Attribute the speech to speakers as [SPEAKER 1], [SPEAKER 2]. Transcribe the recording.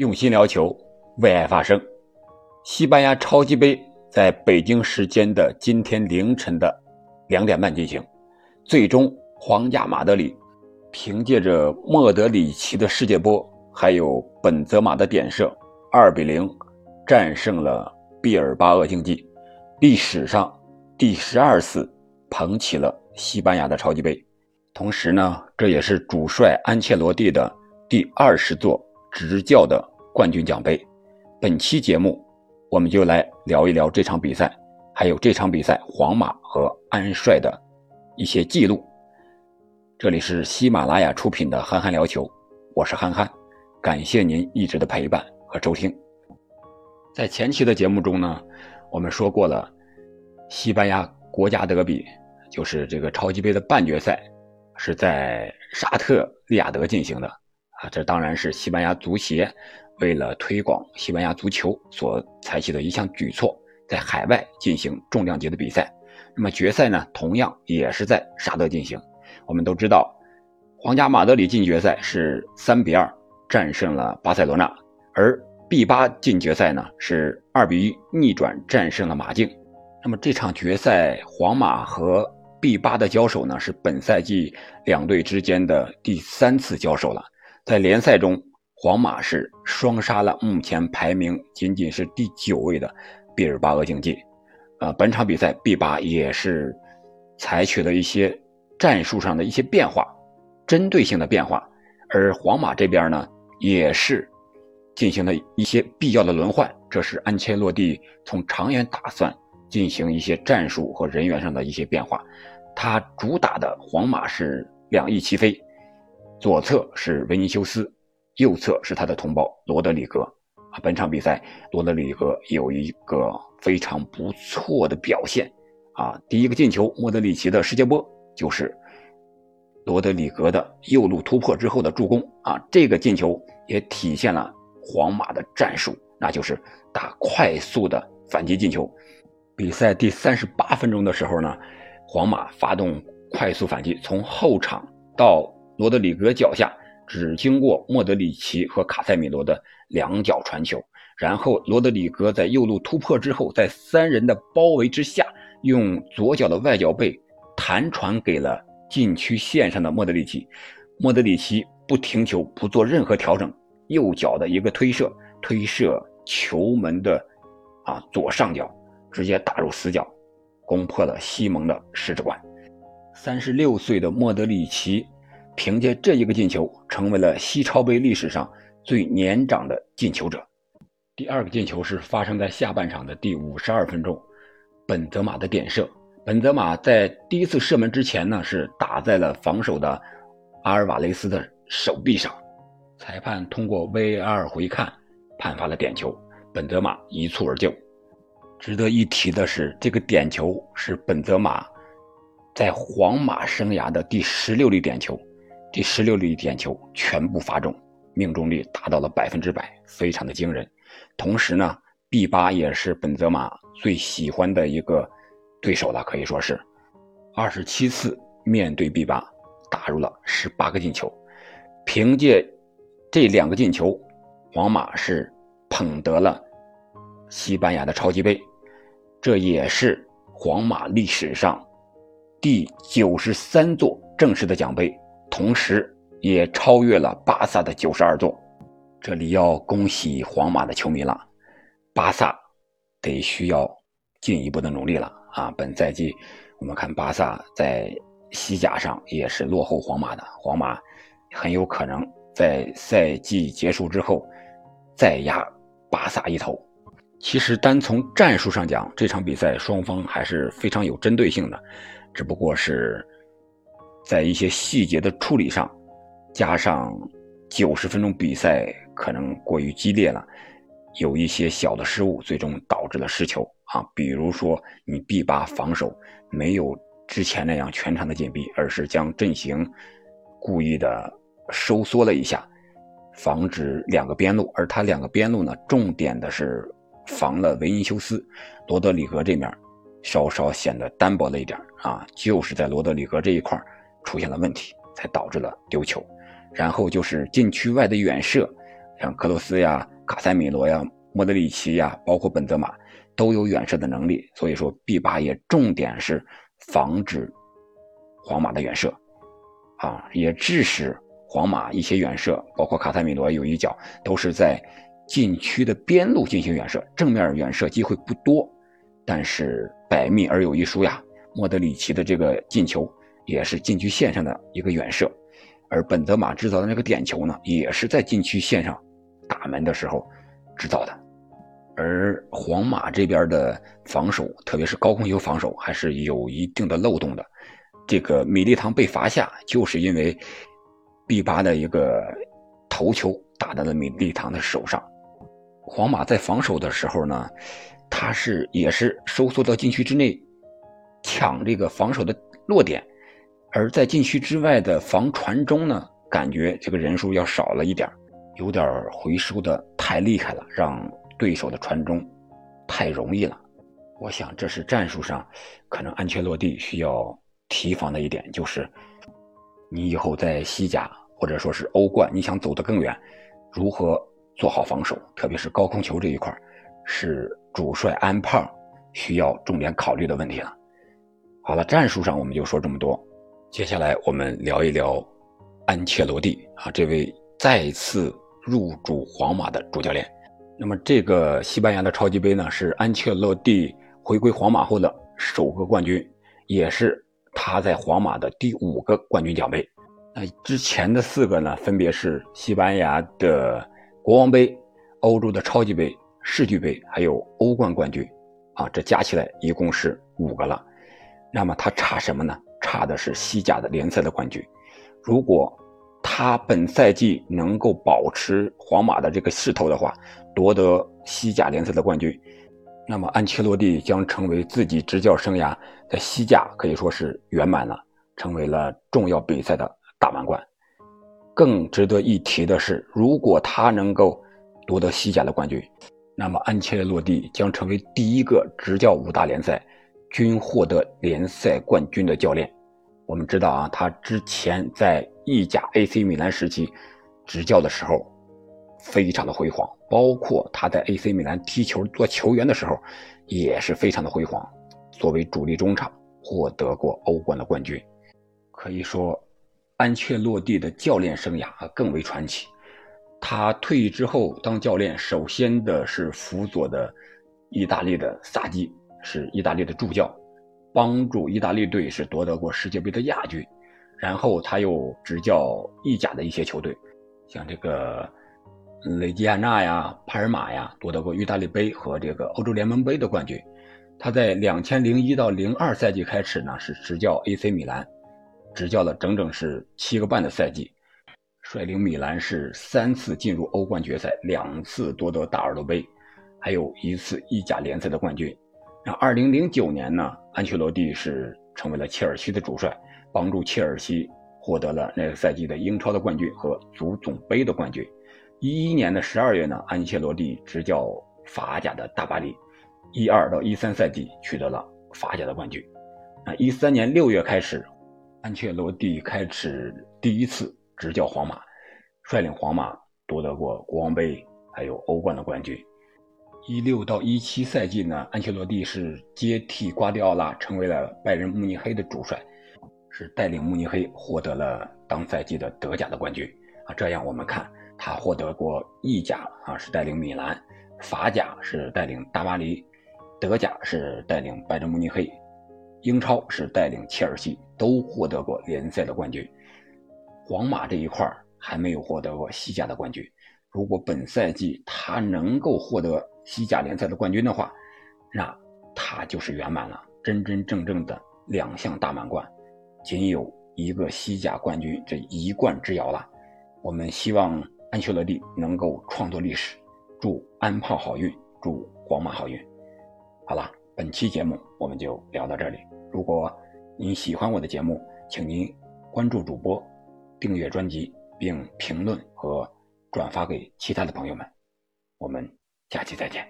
[SPEAKER 1] 用心聊球，为爱发声。西班牙超级杯在北京时间的今天凌晨的两点半进行，最终皇家马德里凭借着莫德里奇的世界波，还有本泽马的点射，二比零战胜了毕尔巴鄂竞技，历史上第十二次捧起了西班牙的超级杯。同时呢，这也是主帅安切罗蒂的第二十座执教的冠军奖杯。本期节目，我们就来聊一聊这场比赛，还有这场比赛皇马和安帅的一些记录。这里是喜马拉雅出品的《憨憨聊球》，我是憨憨，感谢您一直的陪伴和收听。在前期的节目中呢，我们说过了，西班牙国家德比就是这个超级杯的半决赛。是在沙特利雅得进行的啊，这当然是西班牙足协为了推广西班牙足球所采取的一项举措，在海外进行重量级的比赛。那么决赛呢，同样也是在沙特进行。我们都知道，皇家马德里进决赛是三比二战胜了巴塞罗那，而 B 八进决赛呢是二比一逆转战胜了马竞。那么这场决赛，皇马和 B 八的交手呢，是本赛季两队之间的第三次交手了。在联赛中，皇马是双杀了目前排名仅仅是第九位的毕尔巴鄂竞技。呃，本场比赛 B 八也是采取了一些战术上的一些变化，针对性的变化。而皇马这边呢，也是进行了一些必要的轮换，这是安切洛蒂从长远打算进行一些战术和人员上的一些变化。他主打的皇马是两翼齐飞，左侧是维尼修斯，右侧是他的同胞罗德里格。啊，本场比赛罗德里格有一个非常不错的表现。啊，第一个进球莫德里奇的世界波就是罗德里格的右路突破之后的助攻。啊，这个进球也体现了皇马的战术，那就是打快速的反击进球。比赛第三十八分钟的时候呢。皇马发动快速反击，从后场到罗德里格脚下，只经过莫德里奇和卡塞米罗的两脚传球，然后罗德里格在右路突破之后，在三人的包围之下，用左脚的外脚背弹传给了禁区线上的莫德里奇，莫德里奇不停球，不做任何调整，右脚的一个推射，推射球门的啊左上角，直接打入死角。攻破了西蒙的十指关。三十六岁的莫德里奇凭借这一个进球，成为了西超杯历史上最年长的进球者。第二个进球是发生在下半场的第五十二分钟，本泽马的点射。本泽马在第一次射门之前呢，是打在了防守的阿尔瓦雷斯的手臂上，裁判通过 VAR 回看，判罚了点球，本泽马一蹴而就。值得一提的是，这个点球是本泽马在皇马生涯的第十六粒点球，这十六粒点球全部罚中，命中率达到了百分之百，非常的惊人。同时呢，B 八也是本泽马最喜欢的一个对手了，可以说是二十七次面对 B 八，打入了十八个进球。凭借这两个进球，皇马是捧得了西班牙的超级杯。这也是皇马历史上第九十三座正式的奖杯，同时也超越了巴萨的九十二座。这里要恭喜皇马的球迷了，巴萨得需要进一步的努力了啊！本赛季我们看巴萨在西甲上也是落后皇马的，皇马很有可能在赛季结束之后再压巴萨一头。其实单从战术上讲，这场比赛双方还是非常有针对性的，只不过是在一些细节的处理上，加上九十分钟比赛可能过于激烈了，有一些小的失误，最终导致了失球啊。比如说你 B 八防守没有之前那样全场的紧逼，而是将阵型故意的收缩了一下，防止两个边路，而他两个边路呢，重点的是。防了维尼修斯，罗德里格这面稍稍显得单薄了一点啊，就是在罗德里格这一块出现了问题，才导致了丢球。然后就是禁区外的远射，像克罗斯呀、卡塞米罗呀、莫德里奇呀，包括本泽马都有远射的能力。所以说，B 八也重点是防止皇马的远射，啊，也致使皇马一些远射，包括卡塞米罗有一脚都是在禁区的边路进行远射，正面远射机会不多，但是百密而有一疏呀。莫德里奇的这个进球也是禁区线上的一个远射，而本泽马制造的那个点球呢，也是在禁区线上打门的时候制造的。而皇马这边的防守，特别是高空球防守，还是有一定的漏洞的。这个米利唐被罚下，就是因为 B 八的一个头球打到了米利唐的手上。皇马在防守的时候呢，他是也是收缩到禁区之内。抢这个防守的落点，而在禁区之外的防传中呢，感觉这个人数要少了一点有点回收的太厉害了，让对手的传中太容易了。我想这是战术上可能安切洛蒂需要提防的一点，就是你以后在西甲或者说是欧冠，你想走得更远，如何做好防守，特别是高空球这一块，是主帅安胖需要重点考虑的问题了。好了，战术上我们就说这么多。接下来我们聊一聊安切洛蒂啊，这位再次入主皇马的主教练。那么这个西班牙的超级杯呢，是安切洛蒂回归皇马后的首个冠军，也是他在皇马的第五个冠军奖杯。那之前的四个呢，分别是西班牙的国王杯、欧洲的超级杯、世俱杯，还有欧冠冠军。啊，这加起来一共是五个了。那么他差什么呢？差的是西甲的联赛的冠军。如果他本赛季能够保持皇马的这个势头的话，夺得西甲联赛的冠军，那么安切洛蒂将成为自己执教生涯在西甲可以说是圆满了，成为了重要比赛的大满贯。更值得一提的是，如果他能够夺得西甲的冠军，那么安切洛蒂将成为第一个执教五大联赛。均获得联赛冠军的教练，我们知道啊，他之前在意甲 AC 米兰时期执教的时候，非常的辉煌，包括他在 AC 米兰踢球做球员的时候，也是非常的辉煌。作为主力中场，获得过欧冠的冠军，可以说，安切洛蒂的教练生涯更为传奇。他退役之后当教练，首先的是辅佐的意大利的萨基。是意大利的助教，帮助意大利队是夺得过世界杯的亚军，然后他又执教意甲的一些球队，像这个雷吉亚纳呀、帕尔马呀，夺得过意大利杯和这个欧洲联盟杯的冠军。他在两千零一到零二赛季开始呢，是执教 AC 米兰，执教了整整是七个半的赛季，率领米兰是三次进入欧冠决赛，两次夺得大耳朵杯，还有一次意甲联赛的冠军。那二零零九年呢，安切洛蒂是成为了切尔西的主帅，帮助切尔西获得了那个赛季的英超的冠军和足总杯的冠军。一一年的十二月呢，安切洛蒂执教法甲的大巴黎，一二到一三赛季取得了法甲的冠军。那一三年六月开始，安切洛蒂开始第一次执教皇马，率领皇马夺得过国王杯还有欧冠的冠军。一六到一七赛季呢，安切洛蒂是接替瓜迪奥拉，成为了拜仁慕尼黑的主帅，是带领慕尼黑获得了当赛季的德甲的冠军啊。这样我们看，他获得过意甲啊，是带领米兰；法甲是带领大巴黎；德甲是带领拜仁慕尼黑；英超是带领切尔西，都获得过联赛的冠军。皇马这一块还没有获得过西甲的冠军。如果本赛季他能够获得，西甲联赛的冠军的话，那他就是圆满了，真真正正的两项大满贯，仅有一个西甲冠军这一冠之遥了。我们希望安切洛蒂能够创作历史，祝安炮好运，祝皇马好运。好了，本期节目我们就聊到这里。如果您喜欢我的节目，请您关注主播，订阅专辑，并评论和转发给其他的朋友们。我们。下期再见。